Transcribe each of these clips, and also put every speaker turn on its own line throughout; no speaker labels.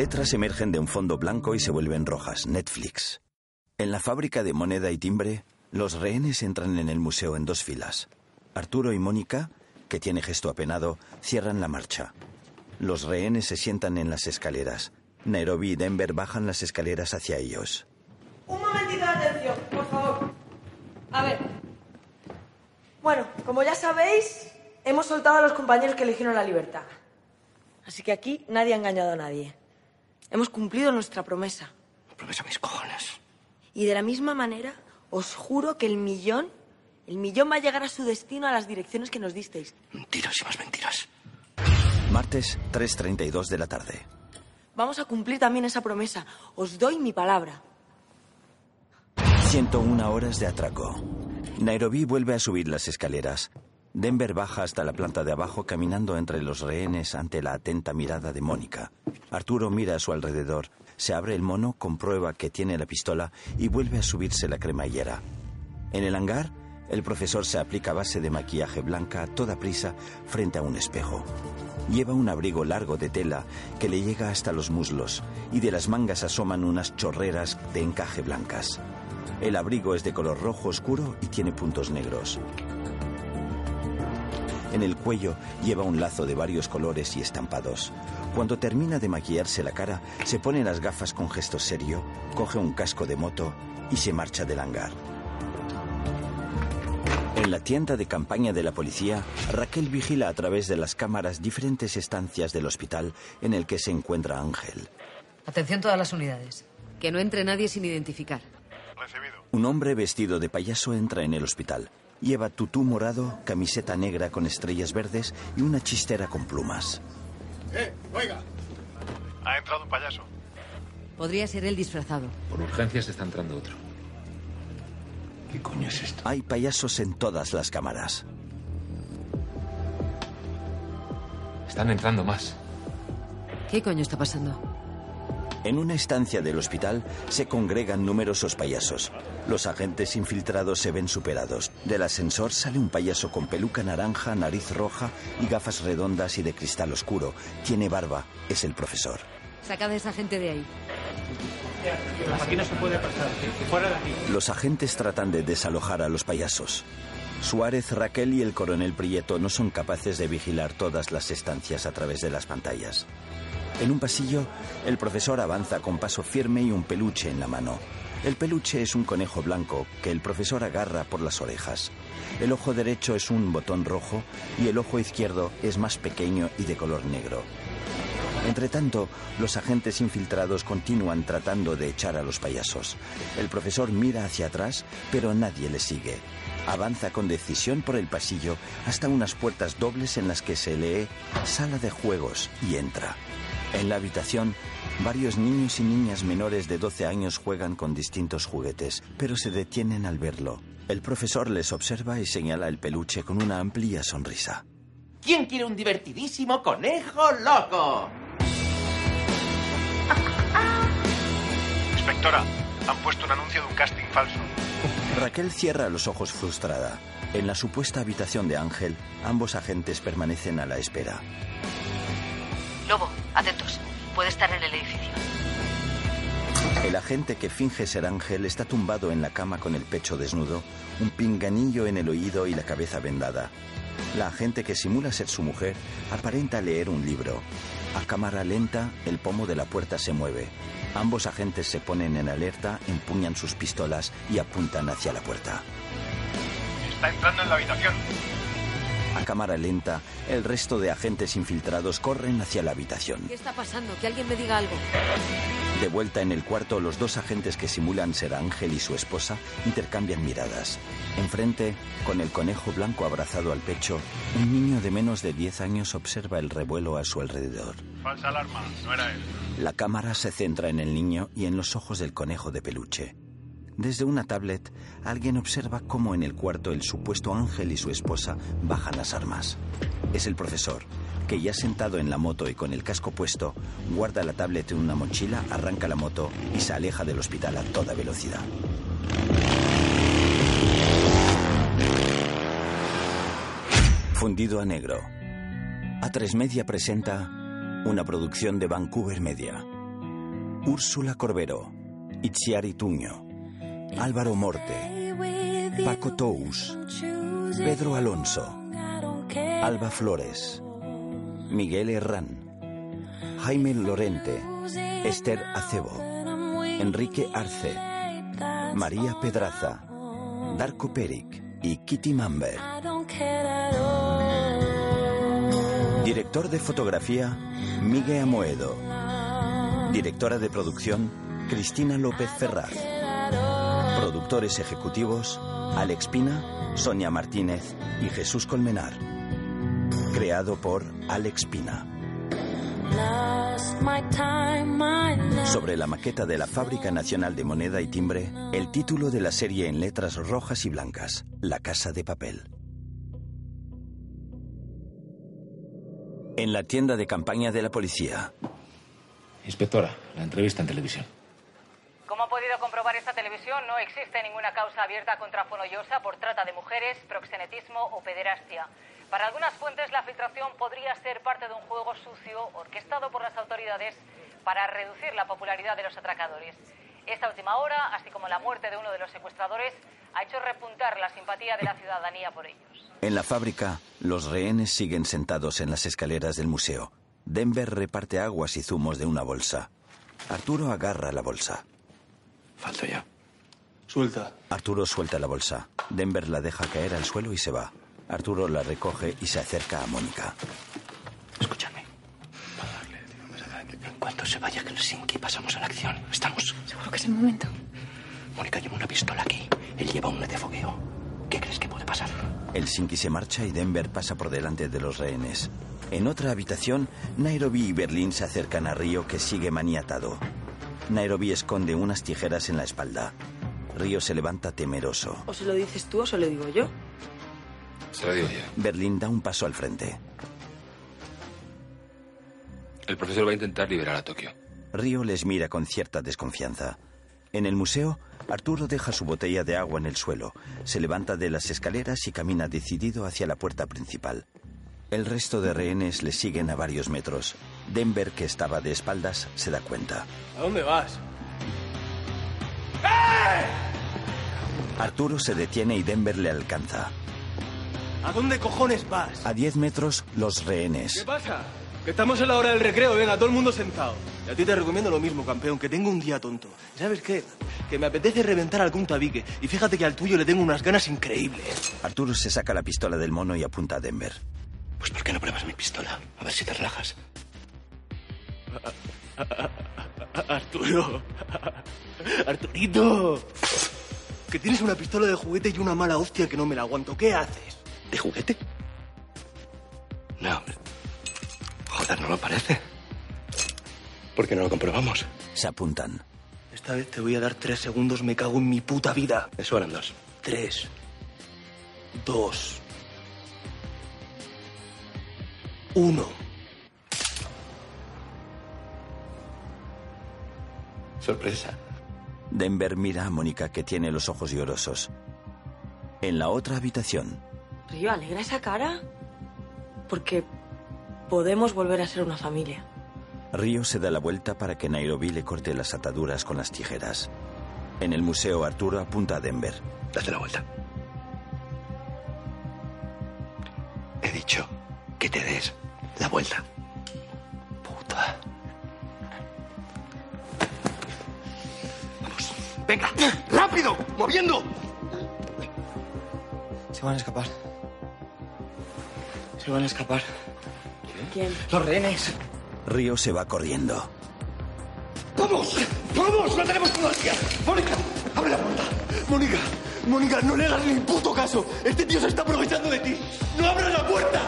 Letras emergen de un fondo blanco y se vuelven rojas. Netflix. En la fábrica de moneda y timbre, los rehenes entran en el museo en dos filas. Arturo y Mónica, que tiene gesto apenado, cierran la marcha. Los rehenes se sientan en las escaleras. Nairobi y Denver bajan las escaleras hacia ellos.
Un momentito de atención, por favor. A ver. Bueno, como ya sabéis, hemos soltado a los compañeros que eligieron la libertad. Así que aquí nadie ha engañado a nadie. Hemos cumplido nuestra promesa.
Promesa mis cojones.
Y de la misma manera, os juro que el millón, el millón va a llegar a su destino a las direcciones que nos disteis.
Mentiras y más mentiras.
Martes, 3.32 de la tarde.
Vamos a cumplir también esa promesa. Os doy mi palabra.
101 horas de atraco. Nairobi vuelve a subir las escaleras. Denver baja hasta la planta de abajo caminando entre los rehenes ante la atenta mirada de Mónica. Arturo mira a su alrededor, se abre el mono, comprueba que tiene la pistola y vuelve a subirse la cremallera. En el hangar, el profesor se aplica base de maquillaje blanca a toda prisa frente a un espejo. Lleva un abrigo largo de tela que le llega hasta los muslos y de las mangas asoman unas chorreras de encaje blancas. El abrigo es de color rojo oscuro y tiene puntos negros. En el cuello lleva un lazo de varios colores y estampados. Cuando termina de maquillarse la cara, se pone las gafas con gesto serio, coge un casco de moto y se marcha del hangar. En la tienda de campaña de la policía, Raquel vigila a través de las cámaras diferentes estancias del hospital en el que se encuentra Ángel.
Atención todas las unidades. Que no entre nadie sin identificar.
Un hombre vestido de payaso entra en el hospital. Lleva tutú morado, camiseta negra con estrellas verdes y una chistera con plumas.
¡Eh, oiga! Ha entrado un payaso.
Podría ser él disfrazado.
Por urgencias está entrando otro.
¿Qué coño es esto?
Hay payasos en todas las cámaras.
Están entrando más.
¿Qué coño está pasando?
En una estancia del hospital se congregan numerosos payasos. Los agentes infiltrados se ven superados. Del ascensor sale un payaso con peluca naranja, nariz roja y gafas redondas y de cristal oscuro. Tiene barba. Es el profesor.
Sacad a esa gente de ahí.
Aquí no se puede pasar. Fuera de aquí.
Los agentes tratan de desalojar a los payasos. Suárez, Raquel y el coronel Prieto no son capaces de vigilar todas las estancias a través de las pantallas. En un pasillo, el profesor avanza con paso firme y un peluche en la mano. El peluche es un conejo blanco que el profesor agarra por las orejas. El ojo derecho es un botón rojo y el ojo izquierdo es más pequeño y de color negro. Entre tanto, los agentes infiltrados continúan tratando de echar a los payasos. El profesor mira hacia atrás, pero nadie le sigue. Avanza con decisión por el pasillo hasta unas puertas dobles en las que se lee Sala de Juegos y entra. En la habitación, varios niños y niñas menores de 12 años juegan con distintos juguetes, pero se detienen al verlo. El profesor les observa y señala el peluche con una amplia sonrisa.
¿Quién quiere un divertidísimo conejo loco?
Inspectora, han puesto un anuncio de un casting falso.
Raquel cierra los ojos frustrada. En la supuesta habitación de Ángel, ambos agentes permanecen a la espera.
Lobo, atentos. Puede estar en el edificio.
El agente que finge ser Ángel está tumbado en la cama con el pecho desnudo, un pinganillo en el oído y la cabeza vendada. La agente que simula ser su mujer aparenta leer un libro. A cámara lenta, el pomo de la puerta se mueve. Ambos agentes se ponen en alerta, empuñan sus pistolas y apuntan hacia la puerta.
Está entrando en la habitación.
A cámara lenta, el resto de agentes infiltrados corren hacia la habitación.
¿Qué está pasando? Que alguien me diga algo.
De vuelta en el cuarto, los dos agentes que simulan ser Ángel y su esposa intercambian miradas. Enfrente, con el conejo blanco abrazado al pecho, un niño de menos de 10 años observa el revuelo a su alrededor.
Falsa alarma, no era él.
La cámara se centra en el niño y en los ojos del conejo de peluche. Desde una tablet, alguien observa cómo en el cuarto el supuesto ángel y su esposa bajan las armas. Es el profesor, que ya sentado en la moto y con el casco puesto, guarda la tablet en una mochila, arranca la moto y se aleja del hospital a toda velocidad. Fundido a negro. A3 Media presenta una producción de Vancouver Media. Úrsula Corbero, Itziari Tuño, Álvaro Morte, Paco Tous, Pedro Alonso, Alba Flores, Miguel Herrán, Jaime Lorente, Esther Acebo, Enrique Arce, María Pedraza, Darko Peric y Kitty Mamber. Director de fotografía, Miguel Amoedo. Directora de producción, Cristina López Ferraz. Productores ejecutivos, Alex Pina, Sonia Martínez y Jesús Colmenar. Creado por Alex Pina. Sobre la maqueta de la Fábrica Nacional de Moneda y Timbre, el título de la serie en letras rojas y blancas, La Casa de Papel. En la tienda de campaña de la policía.
Inspectora, la entrevista en televisión.
Como ha podido comprobar esta televisión, no existe ninguna causa abierta contra Fonollosa por trata de mujeres, proxenetismo o pederastia. Para algunas fuentes, la filtración podría ser parte de un juego sucio orquestado por las autoridades para reducir la popularidad de los atracadores. Esta última hora, así como la muerte de uno de los secuestradores, ha hecho repuntar la simpatía de la ciudadanía por ellos.
En la fábrica, los rehenes siguen sentados en las escaleras del museo. Denver reparte aguas y zumos de una bolsa. Arturo agarra la bolsa.
Falto ya.
Suelta.
Arturo suelta la bolsa. Denver la deja caer al suelo y se va. Arturo la recoge y se acerca a Mónica.
Escúchame. En cuanto se vaya Helsinki, pasamos a la acción. ¿Estamos?
Seguro que es el momento.
Mónica lleva una pistola aquí. Él lleva una de fogueo. ¿Qué crees que puede pasar?
Helsinki se marcha y Denver pasa por delante de los rehenes. En otra habitación, Nairobi y Berlín se acercan a Río que sigue maniatado. Nairobi esconde unas tijeras en la espalda. Río se levanta temeroso.
O se lo dices tú o se lo digo yo.
Se lo digo yo.
Berlín da un paso al frente.
El profesor va a intentar liberar a Tokio.
Río les mira con cierta desconfianza. En el museo, Arturo deja su botella de agua en el suelo, se levanta de las escaleras y camina decidido hacia la puerta principal. El resto de rehenes le siguen a varios metros. Denver, que estaba de espaldas, se da cuenta.
¿A dónde vas?
Arturo se detiene y Denver le alcanza.
¿A dónde cojones vas?
A 10 metros, los
¿Qué
rehenes.
pasa? Que estamos en la hora del recreo, venga, todo el mundo sentado. Y a ti te recomiendo lo mismo, campeón, que tengo un día tonto. ¿Sabes qué? Que me apetece reventar algún tabique. Y fíjate que al tuyo le tengo unas ganas increíbles.
Arturo se saca la pistola del mono y apunta a Denver.
Pues ¿por qué no pruebas mi pistola? A ver si te relajas.
Arturo. Arturito. Que tienes una pistola de juguete y una mala hostia que no me la aguanto. ¿Qué haces?
¿De juguete? No, hombre. Joder, no lo parece. ¿Por qué no lo comprobamos?
Se apuntan.
Esta vez te voy a dar tres segundos, me cago en mi puta vida.
Eso eran dos.
Tres. Dos. Uno.
Sorpresa.
Denver mira a Mónica, que tiene los ojos llorosos. En la otra habitación,
Río, alegra esa cara. Porque podemos volver a ser una familia.
Río se da la vuelta para que Nairobi le corte las ataduras con las tijeras. En el museo, Arturo apunta a Denver.
Date la vuelta. He dicho que te des la vuelta. Puta. Vamos. Venga, rápido, moviendo.
Se van a escapar. Se van a escapar.
¿Quién?
Los rehenes.
Río se va corriendo.
¡Vamos! ¡Vamos! ¡No tenemos día! ¡Mónica! ¡Abre la puerta! ¡Mónica! ¡Mónica! ¡No le hagas ni puto caso! ¡Este tío se está aprovechando de ti! ¡No abras la puerta!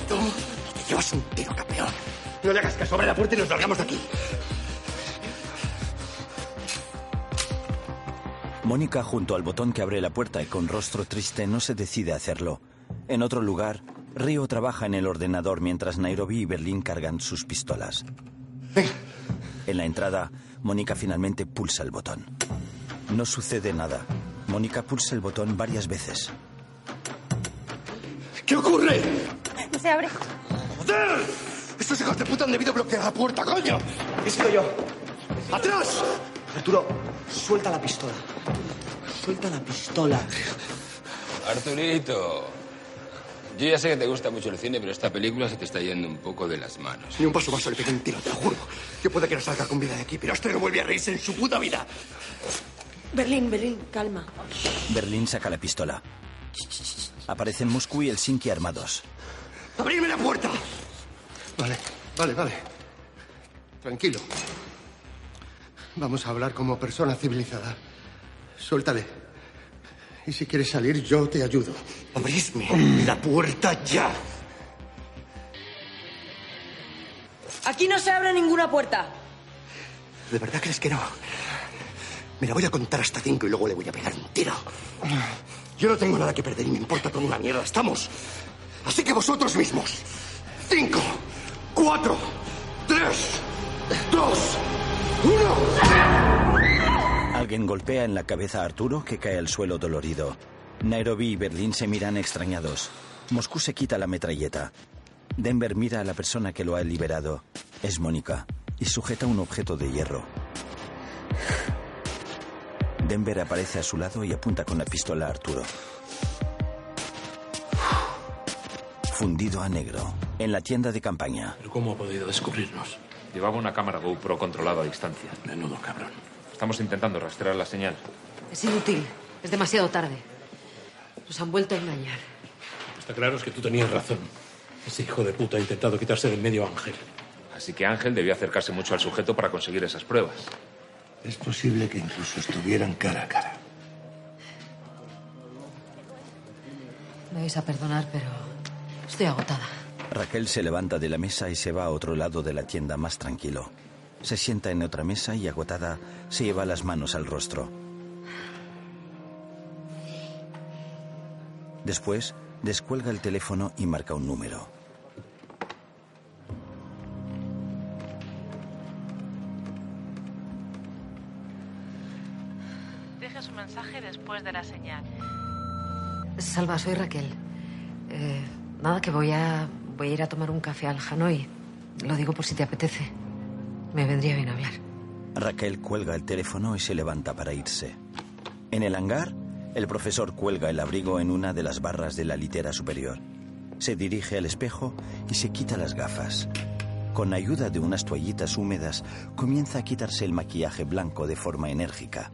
Te llevas un tiro, campeón. No le hagas caso, abre la puerta y nos largamos de aquí.
Mónica, junto al botón que abre la puerta y con rostro triste, no se decide a hacerlo. En otro lugar, Río trabaja en el ordenador mientras Nairobi y Berlín cargan sus pistolas. En la entrada, Mónica finalmente pulsa el botón. No sucede nada. Mónica pulsa el botón varias veces.
¿Qué ocurre?
Se abre.
¡Joder! ¡Es
Esos hijos de puta han debido bloquear la puerta, coño.
He sido yo.
¡Atrás!
Arturo, suelta la pistola. Suelta la pistola.
Arturito. Yo ya sé que te gusta mucho el cine, pero esta película se te está yendo un poco de las manos.
Ni un paso más le pegué un tiro, te lo juro. Que puede que no salga con vida de aquí, pero este no vuelve a reírse en su puta vida.
Berlín, Berlín, calma.
Berlín saca la pistola. Aparecen Moscú y Helsinki armados.
¡Abrirme la puerta! Vale, vale, vale. Tranquilo. Vamos a hablar como persona civilizada. Suéltale. Y si quieres salir, yo te ayudo. Abrisme la puerta ya.
Aquí no se abre ninguna puerta.
¿De verdad crees que no? Me la voy a contar hasta cinco y luego le voy a pegar un tiro. Yo no tengo nada que perder y me importa con una mierda. Estamos. Así que vosotros mismos. Cinco, cuatro, tres, dos, uno.
Alguien golpea en la cabeza a Arturo, que cae al suelo dolorido. Nairobi y Berlín se miran extrañados. Moscú se quita la metralleta. Denver mira a la persona que lo ha liberado. Es Mónica, y sujeta un objeto de hierro. Denver aparece a su lado y apunta con la pistola a Arturo. Fundido a negro, en la tienda de campaña.
¿Pero cómo ha podido descubrirnos?
Llevaba una cámara GoPro controlada a distancia.
Menudo cabrón.
Estamos intentando rastrear la señal.
Es inútil. Es demasiado tarde. Nos han vuelto a engañar.
Está claro es que tú tenías razón. Ese hijo de puta ha intentado quitarse del medio a Ángel.
Así que Ángel debió acercarse mucho al sujeto para conseguir esas pruebas.
Es posible que incluso estuvieran cara a cara.
Me vais a perdonar, pero estoy agotada.
Raquel se levanta de la mesa y se va a otro lado de la tienda más tranquilo. Se sienta en otra mesa y agotada se lleva las manos al rostro. Después descuelga el teléfono y marca un número.
Deje su mensaje después de la señal.
Salva, soy Raquel. Eh, nada, que voy a, voy a ir a tomar un café al Hanoi. Lo digo por si te apetece. Me vendría bien hablar.
Raquel cuelga el teléfono y se levanta para irse. En el hangar, el profesor cuelga el abrigo en una de las barras de la litera superior. Se dirige al espejo y se quita las gafas. Con ayuda de unas toallitas húmedas, comienza a quitarse el maquillaje blanco de forma enérgica.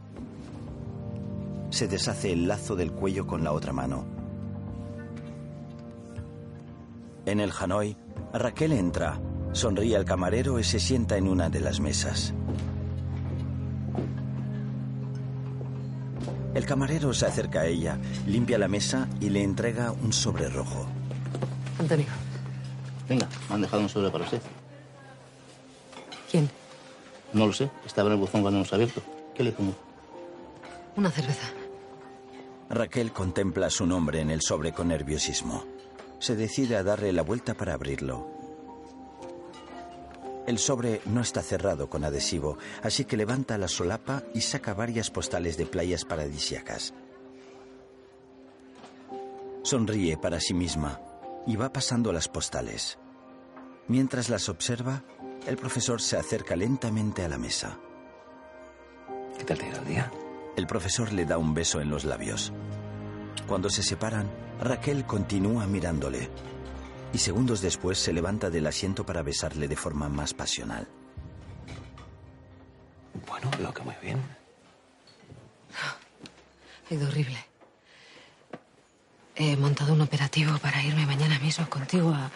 Se deshace el lazo del cuello con la otra mano. En el Hanoi, Raquel entra, sonríe al camarero y se sienta en una de las mesas. El camarero se acerca a ella, limpia la mesa y le entrega un sobre rojo.
Antonio.
Venga, me han dejado un sobre para usted.
¿Quién?
No lo sé, estaba en el buzón cuando hemos abierto. ¿Qué le pongo?
Una cerveza.
Raquel contempla su nombre en el sobre con nerviosismo. Se decide a darle la vuelta para abrirlo. El sobre no está cerrado con adhesivo, así que levanta la solapa y saca varias postales de playas paradisíacas. Sonríe para sí misma y va pasando las postales. Mientras las observa, el profesor se acerca lentamente a la mesa.
¿Qué tal te ha ido el día?
El profesor le da un beso en los labios. Cuando se separan, Raquel continúa mirándole y segundos después se levanta del asiento para besarle de forma más pasional.
Bueno, veo que muy bien.
Ha ido horrible. He montado un operativo para irme mañana mismo contigo a,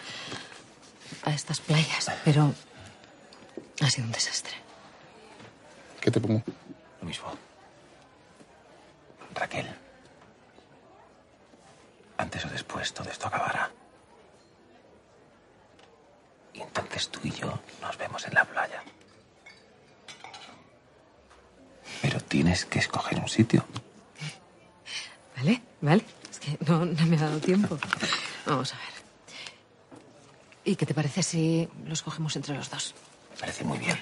a estas playas, pero ha sido un desastre.
¿Qué te pongo?
Lo mismo. Raquel. Antes o después todo esto acabará. Y entonces tú y yo nos vemos en la playa. Pero tienes que escoger un sitio.
¿Vale? ¿Vale? Es que no, no me ha dado tiempo. Vamos a ver. ¿Y qué te parece si los cogemos entre los dos?
Parece muy bien.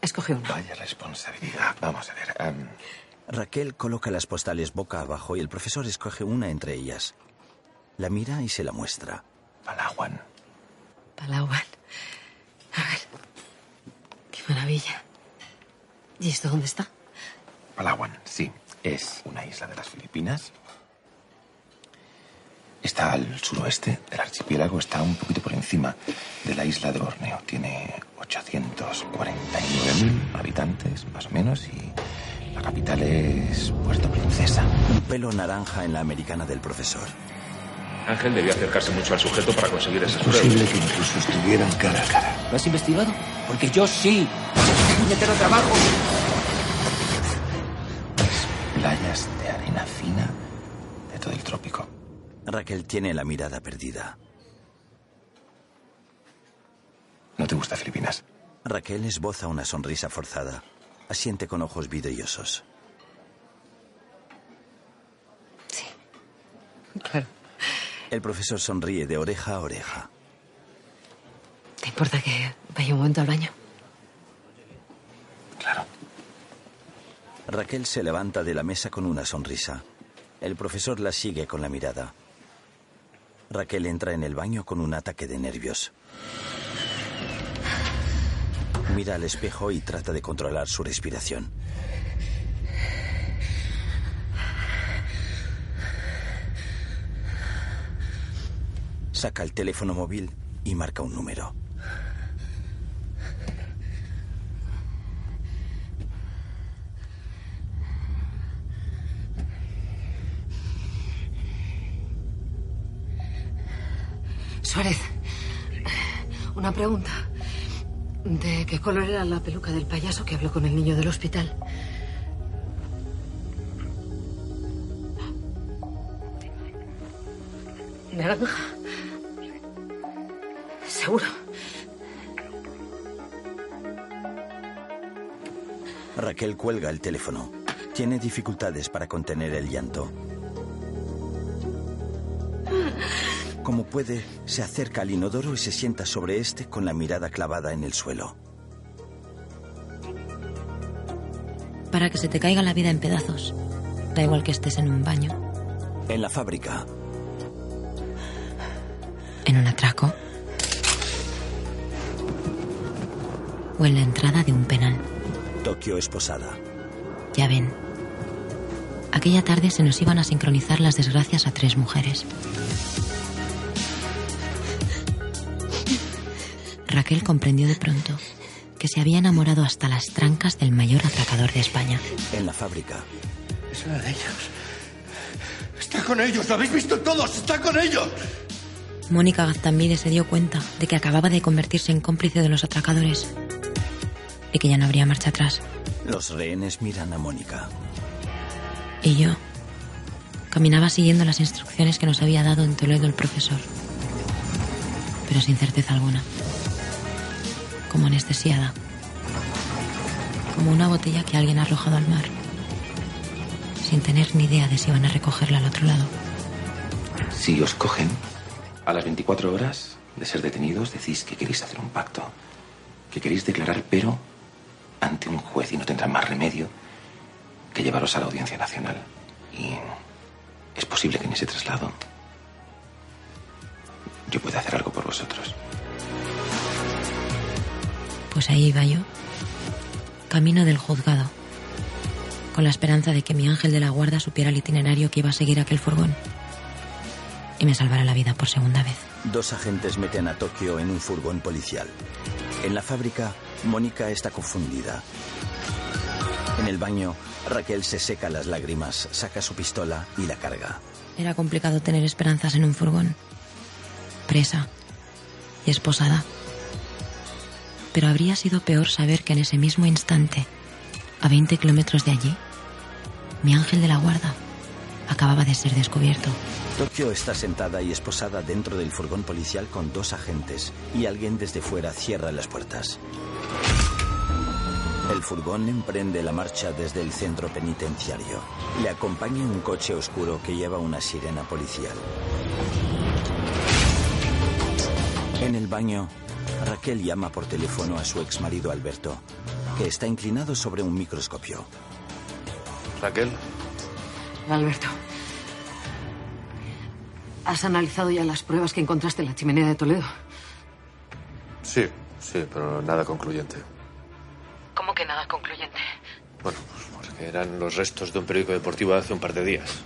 Escoge uno.
Vaya responsabilidad. Vamos a ver. em,
Raquel coloca las postales boca abajo y el profesor escoge una entre ellas. La mira y se la muestra.
Palawan.
Palawan. A ver. Qué maravilla. ¿Y esto dónde está?
Palawan, sí. Es una isla de las Filipinas. Está al suroeste del archipiélago, está un poquito por encima de la isla de Borneo. Tiene 849.000 habitantes, más o menos, y la capital es Puerto Princesa.
Un pelo naranja en la americana del profesor.
Ángel debía acercarse mucho al sujeto para conseguir esas
Es posible
pruebas.
que incluso estuvieran cara a cara.
¿Lo has investigado? Porque yo sí. Puñetero trabajo.
Playas de arena fina de todo el trópico.
Raquel tiene la mirada perdida.
¿No te gusta Filipinas?
Raquel esboza una sonrisa forzada. Asiente con ojos vidriosos.
Claro.
El profesor sonríe de oreja a oreja.
¿Te importa que vaya un momento al baño?
Raquel se levanta de la mesa con una sonrisa. El profesor la sigue con la mirada. Raquel entra en el baño con un ataque de nervios. Mira al espejo y trata de controlar su respiración. Saca el teléfono móvil y marca un número.
Suárez, una pregunta. ¿De qué color era la peluca del payaso que habló con el niño del hospital? Naranja. Seguro.
Raquel cuelga el teléfono. Tiene dificultades para contener el llanto. Como puede, se acerca al inodoro y se sienta sobre este con la mirada clavada en el suelo.
Para que se te caiga la vida en pedazos. Da igual que estés en un baño,
En la fábrica,
en un atraco o en la entrada de un penal.
Tokio es posada.
Ya ven. Aquella tarde se nos iban a sincronizar las desgracias a tres mujeres. Raquel comprendió de pronto que se había enamorado hasta las trancas del mayor atracador de España.
En la fábrica,
Es una de ellos. Está con ellos, lo habéis visto todos, está con ellos.
Mónica Gaztambide se dio cuenta de que acababa de convertirse en cómplice de los atracadores y que ya no habría marcha atrás.
los rehenes miran a Mónica.
Y yo caminaba siguiendo las instrucciones que nos había dado en Toledo el profesor, pero sin certeza alguna, como anestesiada, como una botella que alguien ha arrojado al mar, sin tener ni idea de si van a recogerla al otro lado.
Si os cogen, a las 24 horas de ser detenidos decís que queréis hacer un pacto, que queréis declarar pero ante un juez y no tendrán más remedio que llevaros a la Audiencia Nacional. Y es posible que en ese traslado yo pueda hacer algo por vosotros.
Pues ahí iba yo, camino del juzgado, con la esperanza de que mi ángel de la guarda supiera el itinerario que iba a seguir aquel furgón y me salvara la vida por segunda vez.
Dos agentes meten a Tokio en un furgón policial. En la fábrica, Mónica está confundida. En el baño, Raquel se seca las lágrimas, saca su pistola y la carga.
Era complicado tener esperanzas en un furgón. Presa y esposada. Pero habría sido peor saber que en ese mismo instante, a 20 kilómetros de allí, mi ángel de la guarda acababa de ser descubierto.
Tokio está sentada y esposada dentro del furgón policial con dos agentes y alguien desde fuera cierra las puertas. El furgón emprende la marcha desde el centro penitenciario. Le acompaña un coche oscuro que lleva una sirena policial. En el baño, Raquel llama por teléfono a su exmarido Alberto, que está inclinado sobre un microscopio.
Raquel,
Alberto. ¿Has analizado ya las pruebas que encontraste en la chimenea de Toledo?
Sí, sí, pero nada concluyente.
¿Cómo que nada concluyente?
Bueno, pues porque eran los restos de un periódico deportivo de hace un par de días.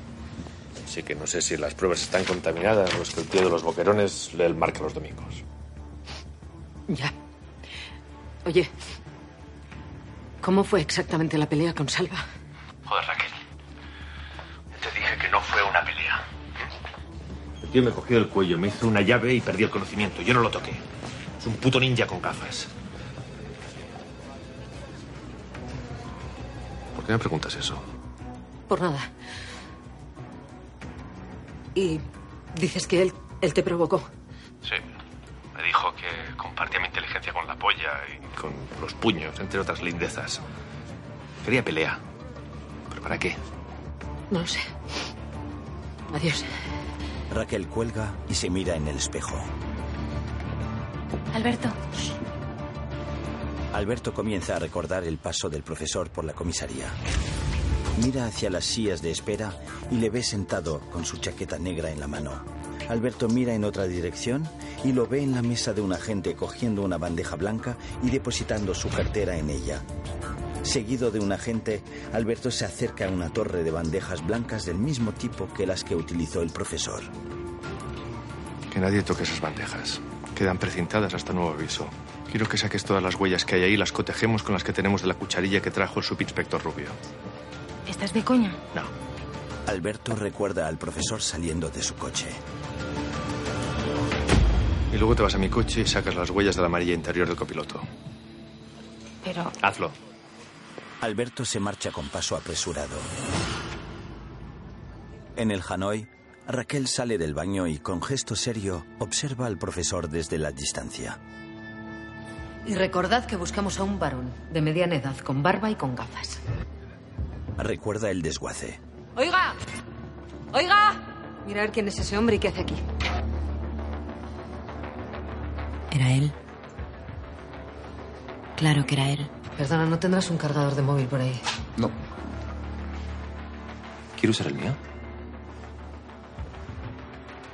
Así que no sé si las pruebas están contaminadas o es que el tío de los boquerones lee el marca los domingos.
Ya. Oye, ¿cómo fue exactamente la pelea con Salva?
Joder, Raquel. Te dije que no fue una pelea. El tío me cogió del cuello, me hizo una llave y perdí el conocimiento. Yo no lo toqué. Es un puto ninja con gafas. ¿Por qué me preguntas eso?
Por nada. Y dices que él, él te provocó.
Sí. Dijo que compartía mi inteligencia con la polla y con los puños, entre otras lindezas. Quería pelea. ¿Pero para qué?
No lo sé. Adiós.
Raquel cuelga y se mira en el espejo.
Alberto,
Alberto comienza a recordar el paso del profesor por la comisaría. Mira hacia las sillas de espera y le ve sentado con su chaqueta negra en la mano. Alberto mira en otra dirección y lo ve en la mesa de un agente cogiendo una bandeja blanca y depositando su cartera en ella. Seguido de un agente, Alberto se acerca a una torre de bandejas blancas del mismo tipo que las que utilizó el profesor.
Que nadie toque esas bandejas. Quedan precintadas hasta nuevo aviso. Quiero que saques todas las huellas que hay ahí y las cotejemos con las que tenemos de la cucharilla que trajo el subinspector Rubio.
¿estás de coña?
No.
Alberto recuerda al profesor saliendo de su coche.
Y luego te vas a mi coche y sacas las huellas de la amarilla interior del copiloto.
Pero
Hazlo.
Alberto se marcha con paso apresurado. En el Hanoi, Raquel sale del baño y con gesto serio observa al profesor desde la distancia.
Y recordad que buscamos a un varón de mediana edad, con barba y con gafas.
Recuerda el desguace.
¡Oiga! ¡Oiga! Mira a ver quién es ese hombre y qué hace aquí.
Era él. Claro que era él.
Perdona, ¿no tendrás un cargador de móvil por ahí?
No. ¿Quiere usar el mío?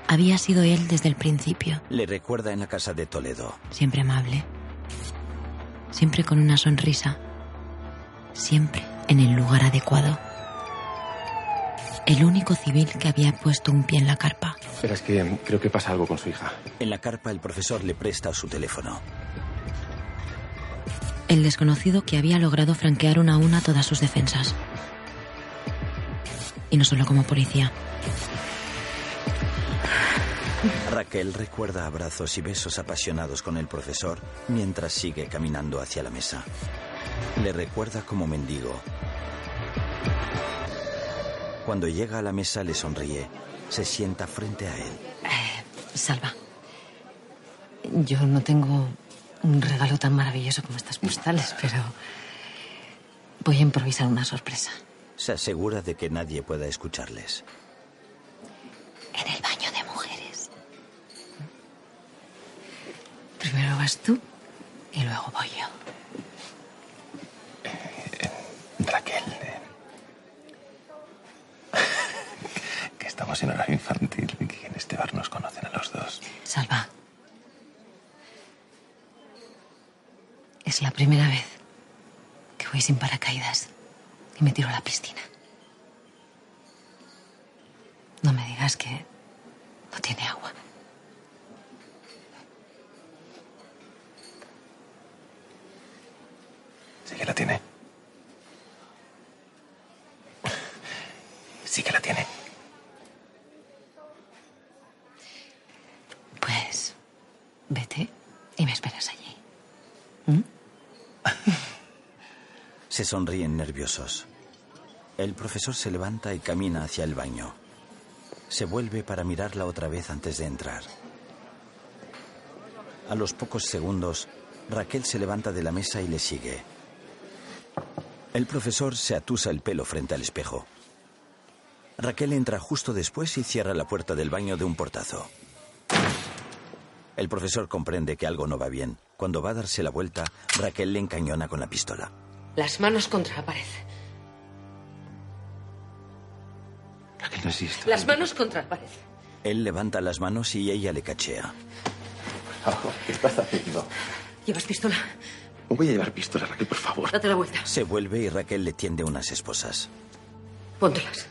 Había sido él desde el principio.
Le recuerda en la casa de Toledo.
Siempre amable. Siempre con una sonrisa. Siempre en el lugar adecuado. El único civil que había puesto un pie en la carpa.
Es que creo que pasa algo con su hija.
En la carpa el profesor le presta su teléfono.
El desconocido que había logrado franquear una a una todas sus defensas. Y no solo como policía.
Raquel recuerda abrazos y besos apasionados con el profesor mientras sigue caminando hacia la mesa. Le recuerda como mendigo. Cuando llega a la mesa le sonríe. Se sienta frente a él.
Salva. Yo no tengo un regalo tan maravilloso como estas postales, pero voy a improvisar una sorpresa.
Se asegura de que nadie pueda escucharles.
En el baño de mujeres. Primero vas tú y luego voy yo.
Raquel. eh. que estamos en horario infantil y que en este bar nos conocen a los dos.
Salva. Es la primera vez que voy sin paracaídas y me tiro a la piscina. No me digas que no tiene agua.
Sí que la tiene. Sí que la tiene.
Pues vete y me esperas allí. ¿Mm?
Se sonríen nerviosos. El profesor se levanta y camina hacia el baño. Se vuelve para mirarla otra vez antes de entrar. A los pocos segundos, Raquel se levanta de la mesa y le sigue. El profesor se atusa el pelo frente al espejo. Raquel entra justo después y cierra la puerta del baño de un portazo. El profesor comprende que algo no va bien. Cuando va a darse la vuelta, Raquel le encañona con la pistola.
Las manos contra la pared.
Raquel no existe.
Las manos contra la pared.
Él levanta las manos y ella le cachea.
¿Qué estás haciendo?
¿Llevas pistola?
No voy a llevar pistola, Raquel, por favor.
Date la vuelta.
Se vuelve y Raquel le tiende unas esposas.
Póntelas.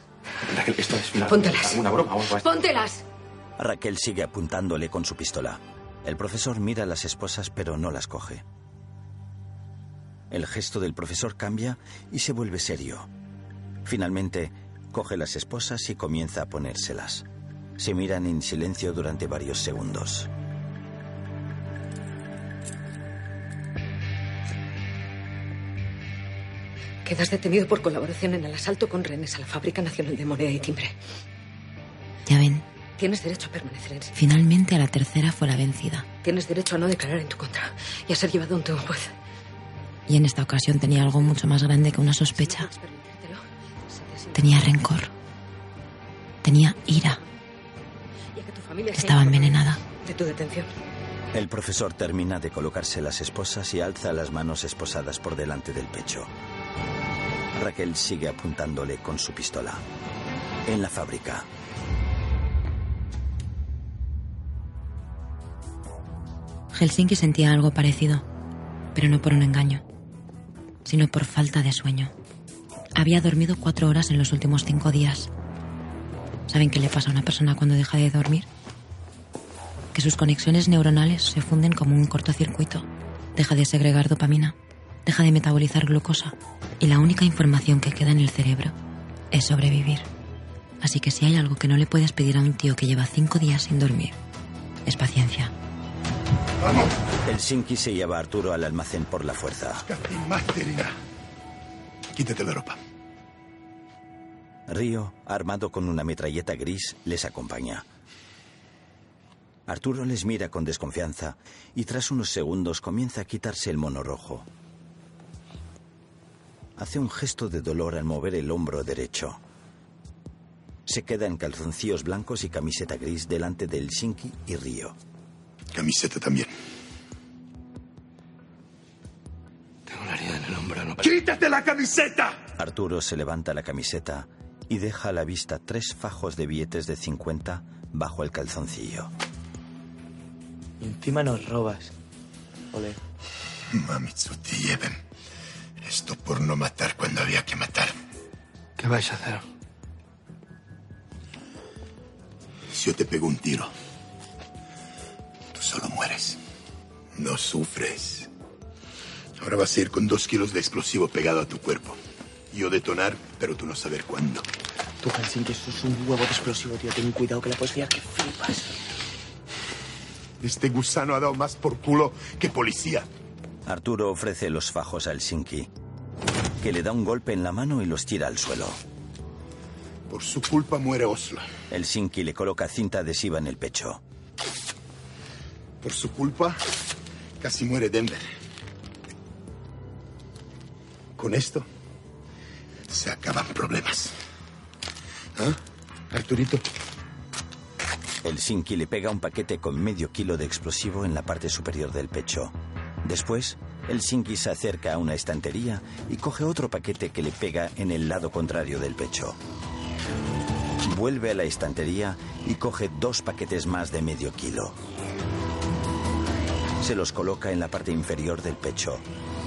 Raquel, esto es una,
Póntelas.
una broma así.
¡Póntelas!
Raquel sigue apuntándole con su pistola. El profesor mira las esposas pero no las coge. El gesto del profesor cambia y se vuelve serio. Finalmente, coge las esposas y comienza a ponérselas. Se miran en silencio durante varios segundos.
Quedas detenido por colaboración en el asalto con rehenes a la Fábrica Nacional de Moneda y Timbre.
Ya ven,
Tienes derecho a permanecer en sitio.
finalmente a la tercera fue la vencida.
Tienes derecho a no declarar en tu contra y a ser llevado ante un juez.
Y en esta ocasión tenía algo mucho más grande que una sospecha. Tenía rencor. Tenía ira.
Que
Estaba envenenada.
De tu detención.
El profesor termina de colocarse las esposas y alza las manos esposadas por delante del pecho. Raquel sigue apuntándole con su pistola. En la fábrica,
Helsinki sentía algo parecido, pero no por un engaño, sino por falta de sueño. Había dormido cuatro horas en los últimos cinco días. ¿Saben qué le pasa a una persona cuando deja de dormir? Que sus conexiones neuronales se funden como un cortocircuito. Deja de segregar dopamina, deja de metabolizar glucosa y la única información que queda en el cerebro es sobrevivir. Así que si hay algo que no le puedes pedir a un tío que lleva cinco días sin dormir, es paciencia.
Helsinki se lleva a Arturo al almacén por la fuerza.
Quítate la ropa.
Río, armado con una metralleta gris, les acompaña. Arturo les mira con desconfianza y tras unos segundos comienza a quitarse el mono rojo. Hace un gesto de dolor al mover el hombro derecho. Se queda en calzoncillos blancos y camiseta gris delante de Helsinki y Río.
Camiseta también.
Tengo una herida en el hombro, no
¡Quítate la camiseta!
Arturo se levanta la camiseta y deja a la vista tres fajos de billetes de 50 bajo el calzoncillo.
Y encima nos robas. Ole.
Mamitsu, te lleven. Esto por no matar cuando había que matar.
¿Qué vais a hacer?
Si yo te pego un tiro, solo mueres. No sufres. Ahora vas a ir con dos kilos de explosivo pegado a tu cuerpo. Yo detonar, pero tú no saber cuándo.
Tú, Helsinki, eso es un huevo de explosivo, tío. Ten cuidado que la puedes liar que flipas.
Este gusano ha dado más por culo que policía.
Arturo ofrece los fajos a Helsinki, que le da un golpe en la mano y los tira al suelo.
Por su culpa muere Oslo.
Helsinki le coloca cinta adhesiva en el pecho.
Por su culpa casi muere Denver. Con esto se acaban problemas. ¿Ah? Arturito,
Helsinki le pega un paquete con medio kilo de explosivo en la parte superior del pecho. Después, Helsinki se acerca a una estantería y coge otro paquete que le pega en el lado contrario del pecho. Vuelve a la estantería y coge dos paquetes más de medio kilo. Se los coloca en la parte inferior del pecho.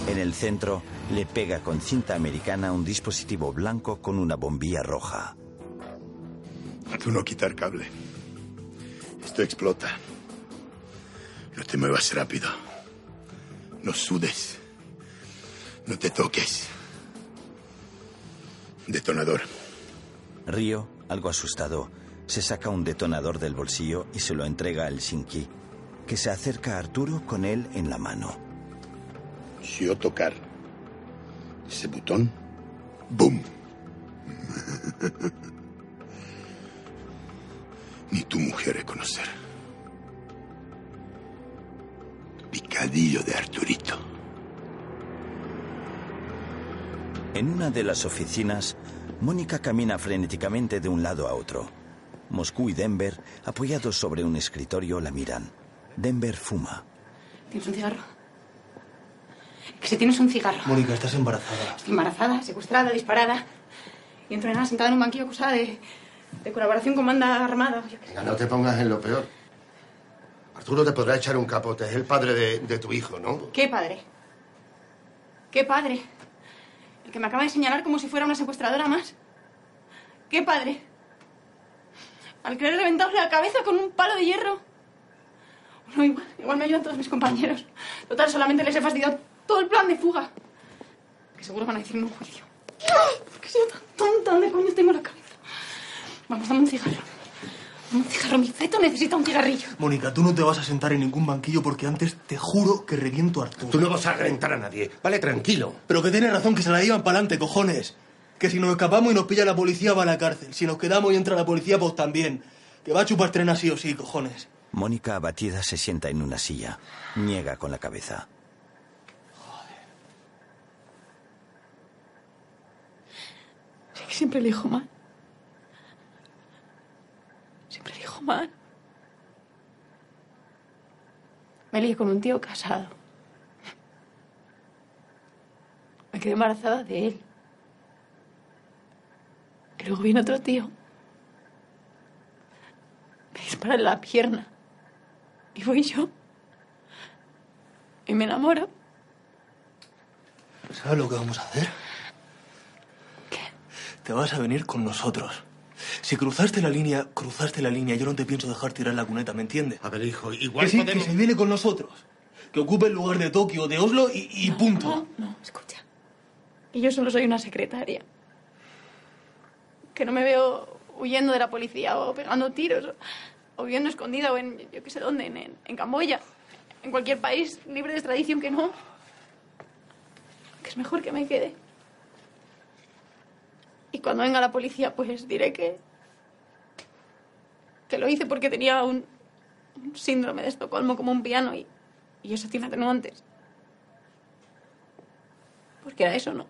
En el centro le pega con cinta americana un dispositivo blanco con una bombilla roja.
tú no quitar cable. Esto explota. No te muevas rápido. No sudes. No te toques. Detonador.
Río, algo asustado, se saca un detonador del bolsillo y se lo entrega a Helsinki, que se acerca a Arturo con él en la mano.
Si yo tocar ese botón, ¡boom! Ni tu mujer reconocer. Picadillo de Arturito.
En una de las oficinas, Mónica camina frenéticamente de un lado a otro. Moscú y Denver, apoyados sobre un escritorio, la miran. Denver fuma.
¿Tienes un cigarro? Que si tienes un cigarro.
Mónica, estás embarazada.
Estoy embarazada, secuestrada, disparada. Y entrenada sentada en un banquillo acusada de, de colaboración con banda armada.
Venga, no te pongas en lo peor. Arturo te podrá echar un capote. Es el padre de, de tu hijo, ¿no?
¿Qué padre? ¿Qué padre? El que me acaba de señalar como si fuera una secuestradora más. ¿Qué padre? Al querer reventarle la cabeza con un palo de hierro. No, igual, igual me ayudan todos mis compañeros. Total, solamente les he fastidiado todo el plan de fuga. Que seguro van a decirme un juicio. ¿Por qué soy tan tonta? ¿Dónde coño tengo la cabeza? Vamos, dame un cigarro. Dame un cigarro. Mi feto necesita un cigarrillo.
Mónica, tú no te vas a sentar en ningún banquillo porque antes te juro que reviento a Arturo.
Tú no vas a reventar a nadie. Vale, tranquilo.
Pero que tienes razón, que se la llevan para adelante, cojones. Que si nos escapamos y nos pilla la policía, va a la cárcel. Si nos quedamos y entra la policía, pues también. Que va a chupar tren así o sí, cojones.
Mónica, abatida, se sienta en una silla. Niega con la cabeza.
Sé que siempre elijo mal. Siempre elijo mal. Me lié con un tío casado. Me quedé embarazada de él. Y luego viene otro tío. Me dispara en la pierna. Y voy yo. Y me enamoro.
¿Sabes lo que vamos a hacer? ¿Qué? Te vas a venir con nosotros. Si cruzaste la línea, cruzaste la línea. Yo no te pienso dejar tirar la cuneta, ¿me entiendes?
A ver, hijo, igual
que sí,
podemos-
que se viene con nosotros. Que ocupe el lugar de Tokio, de Oslo y, y punto.
No, no, escucha. Y yo solo soy una secretaria. Que no me veo huyendo de la policía o pegando tiros o, viviendo escondida o en yo qué sé dónde, en, en, en Camboya, en cualquier país libre de extradición que no. Que es mejor que me quede. Y cuando venga la policía, pues diré que. que lo hice porque tenía un, un síndrome de Estocolmo como un piano y, y eso tiene atenuantes. Porque era eso, ¿no?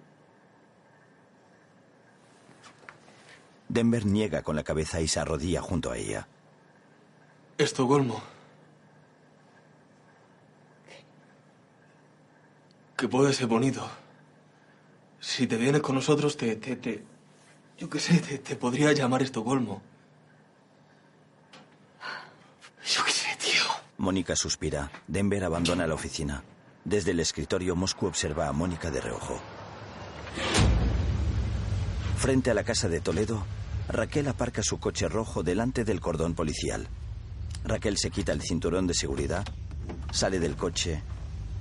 Denver niega con la cabeza y se arrodilla junto a ella.
Estocolmo. Que puede ser bonito. Si te vienes con nosotros, te. te, te- yo qué sé, te, te podría llamar Estocolmo. Yo qué sé, tío.
Mónica suspira. Denver abandona la oficina. Desde el escritorio, Moscú observa a Mónica de reojo. Frente a la casa de Toledo, Raquel aparca su coche rojo delante del cordón policial. Raquel se quita el cinturón de seguridad, sale del coche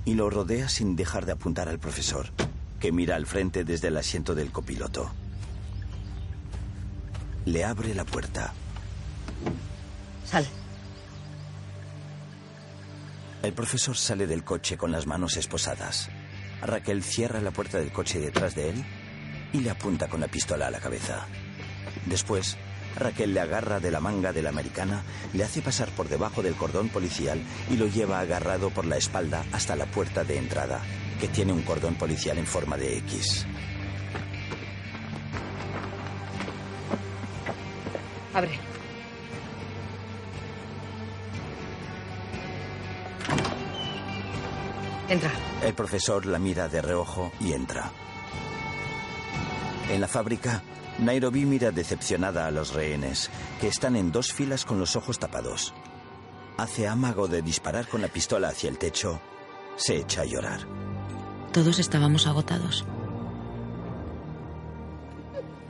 y lo rodea sin dejar de apuntar al profesor, que mira al frente desde el asiento del copiloto. Le abre la puerta.
Sal.
El profesor sale del coche con las manos esposadas. Raquel cierra la puerta del coche detrás de él y le apunta con la pistola a la cabeza. Después, Raquel le agarra de la manga de la americana, le hace pasar por debajo del cordón policial y lo lleva agarrado por la espalda hasta la puerta de entrada, que tiene un cordón policial en forma de X.
Abre. Entra.
El profesor la mira de reojo y entra. En la fábrica, Nairobi mira decepcionada a los rehenes, que están en dos filas con los ojos tapados. Hace amago de disparar con la pistola hacia el techo. Se echa a llorar.
Todos estábamos agotados.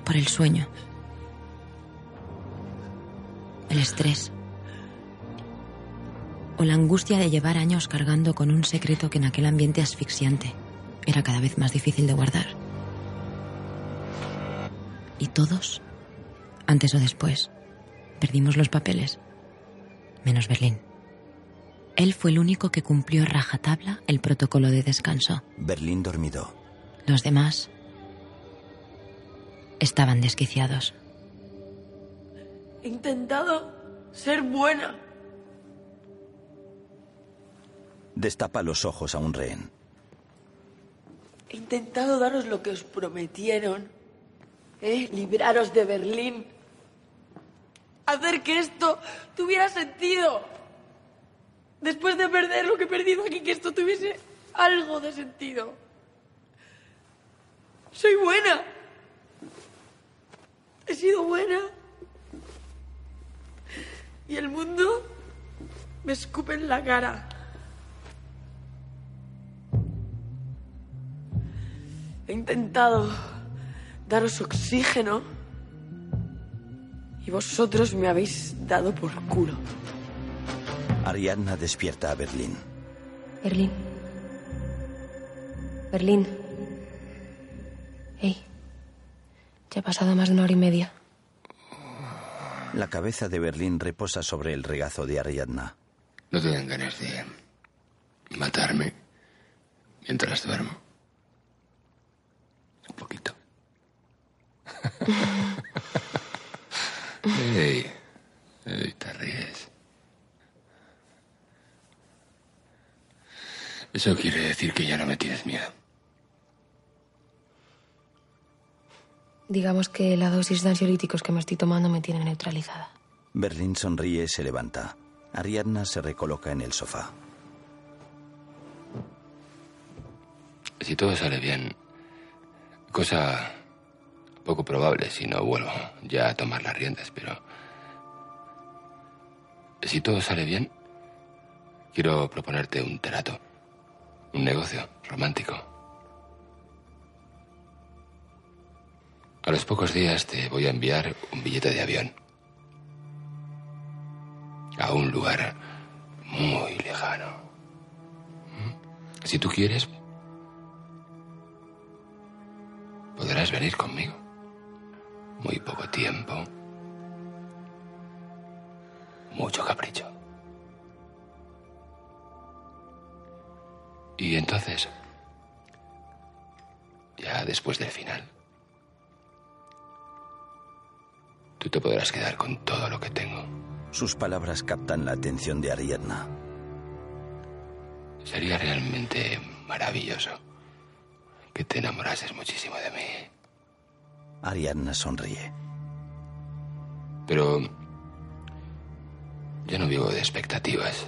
Por el sueño. El estrés. O la angustia de llevar años cargando con un secreto que en aquel ambiente asfixiante era cada vez más difícil de guardar. Y todos, antes o después, perdimos los papeles. Menos Berlín. Él fue el único que cumplió a rajatabla el protocolo de descanso.
Berlín dormido.
Los demás estaban desquiciados.
He intentado ser buena.
Destapa los ojos a un rehén.
He intentado daros lo que os prometieron. ¿Eh? Libraros de Berlín. Hacer que esto tuviera sentido. Después de perder lo que he perdido aquí, que esto tuviese algo de sentido. Soy buena. He sido buena. Y el mundo Me escupe en la cara. He intentado daros oxígeno y vosotros me habéis dado por culo.
Ariadna despierta a Berlín.
Berlín. Berlín. Hey. Ya ha pasado más de una hora y media.
La cabeza de Berlín reposa sobre el regazo de Ariadna.
No te dan ganas de matarme mientras duermo. Un poquito. Ey, ey, te ríes. Eso quiere decir que ya no me tienes miedo.
Digamos que la dosis de ansiolíticos que me estoy tomando me tiene neutralizada.
Berlín sonríe y se levanta. Ariadna se recoloca en el sofá.
Si todo sale bien, cosa poco probable si no vuelvo ya a tomar las riendas, pero si todo sale bien, quiero proponerte un trato, un negocio romántico. A los pocos días te voy a enviar un billete de avión a un lugar muy lejano. Si tú quieres, podrás venir conmigo. Muy poco tiempo. Mucho capricho. Y entonces, ya después del final, tú te podrás quedar con todo lo que tengo.
Sus palabras captan la atención de Ariadna.
Sería realmente maravilloso que te enamorases muchísimo de mí.
Ariadna sonríe.
Pero yo no vivo de expectativas,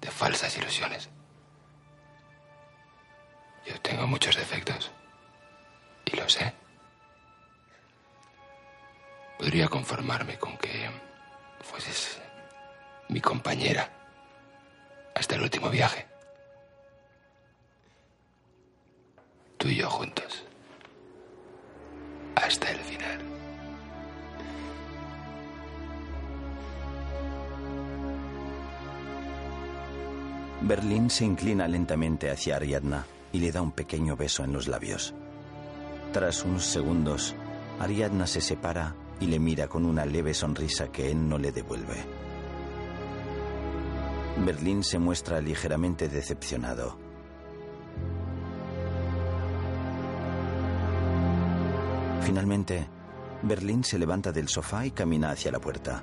de falsas ilusiones. Yo tengo muchos defectos. Y lo sé. Podría conformarme con que fueses mi compañera hasta el último viaje. Tú y yo juntos. Hasta el final.
Berlín se inclina lentamente hacia Ariadna y le da un pequeño beso en los labios. Tras unos segundos, Ariadna se separa y le mira con una leve sonrisa que él no le devuelve. Berlín se muestra ligeramente decepcionado. Finalmente, Berlín se levanta del sofá y camina hacia la puerta.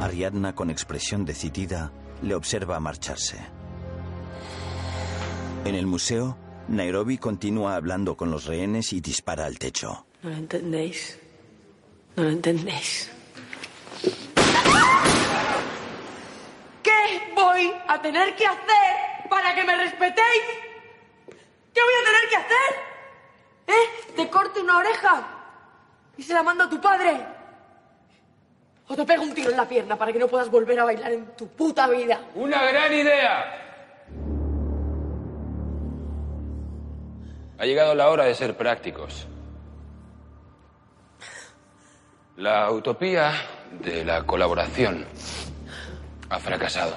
Ariadna, con expresión decidida, le observa marcharse. En el museo, Nairobi continúa hablando con los rehenes y dispara al techo.
No lo entendéis. No lo entendéis. ¿Qué voy a tener que hacer para que me respetéis? ¿Qué voy a tener que hacer? ¿Eh? ¿Te corto una oreja? ¿Y se la mando a tu padre? ¿O te pego un tiro en la pierna para que no puedas volver a bailar en tu puta vida?
¡Una gran idea! Ha llegado la hora de ser prácticos. La utopía de la colaboración ha fracasado.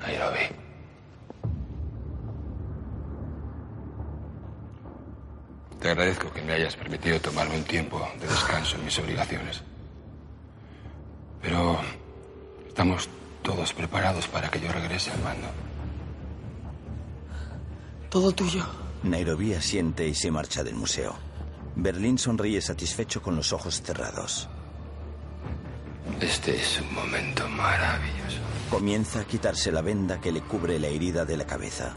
Nairobi. Te agradezco que me hayas permitido tomarme un tiempo de descanso en mis obligaciones. Pero estamos todos preparados para que yo regrese al mando.
Todo tuyo.
Nairobi asiente y se marcha del museo. Berlín sonríe satisfecho con los ojos cerrados.
Este es un momento maravilloso.
Comienza a quitarse la venda que le cubre la herida de la cabeza.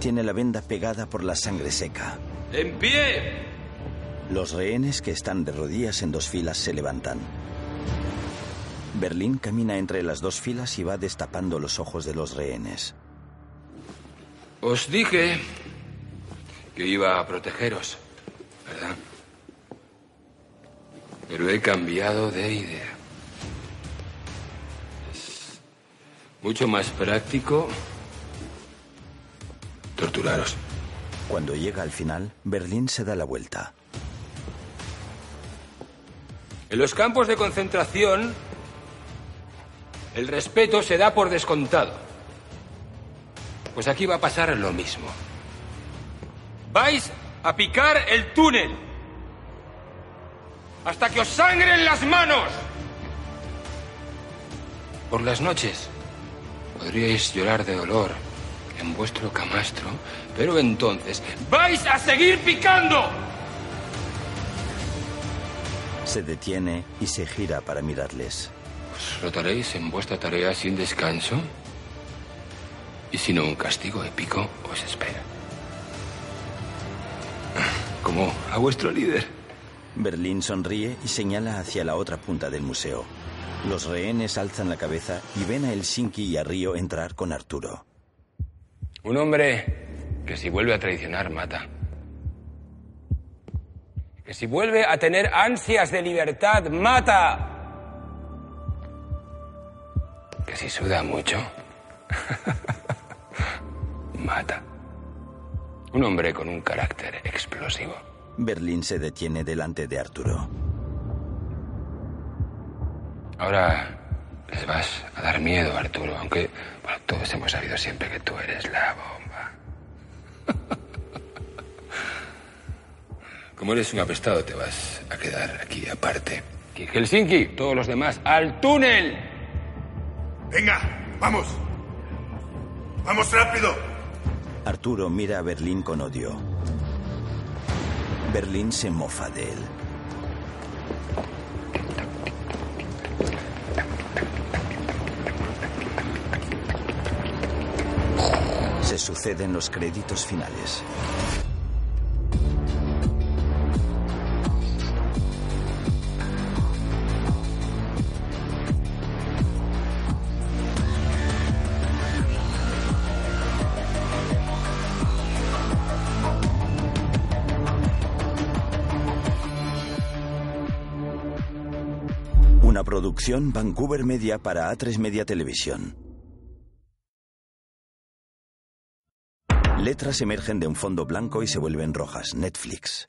Tiene la venda pegada por la sangre seca.
¡En pie!
Los rehenes que están de rodillas en dos filas se levantan. Berlín camina entre las dos filas y va destapando los ojos de los rehenes.
Os dije que iba a protegeros, ¿verdad? Pero he cambiado de idea. Es mucho más práctico torturaros.
Cuando llega al final, Berlín se da la vuelta.
En los campos de concentración, el respeto se da por descontado. Pues aquí va a pasar lo mismo. Vais a picar el túnel hasta que os sangren las manos. Por las noches podríais llorar de dolor en vuestro camastro, pero entonces vais a seguir picando.
Se detiene y se gira para mirarles.
¿Os rotaréis en vuestra tarea sin descanso? Y si no, un castigo épico os espera. Como a vuestro líder.
Berlín sonríe y señala hacia la otra punta del museo. Los rehenes alzan la cabeza y ven a Helsinki y a Río entrar con Arturo.
Un hombre que si vuelve a traicionar mata. Que si vuelve a tener ansias de libertad mata. Que si suda mucho mata. Un hombre con un carácter explosivo.
Berlín se detiene delante de Arturo.
Ahora les vas a dar miedo, Arturo, aunque bueno, todos hemos sabido siempre que tú eres la bomba. Como eres un apestado, te vas a quedar aquí aparte. Y Helsinki, todos los demás, al túnel.
Venga, vamos. Vamos rápido.
Arturo mira a Berlín con odio. Berlín se mofa de él. Se suceden los créditos finales. Una producción Vancouver Media para A3 Media Televisión. Letras emergen de un fondo blanco y se vuelven rojas. Netflix.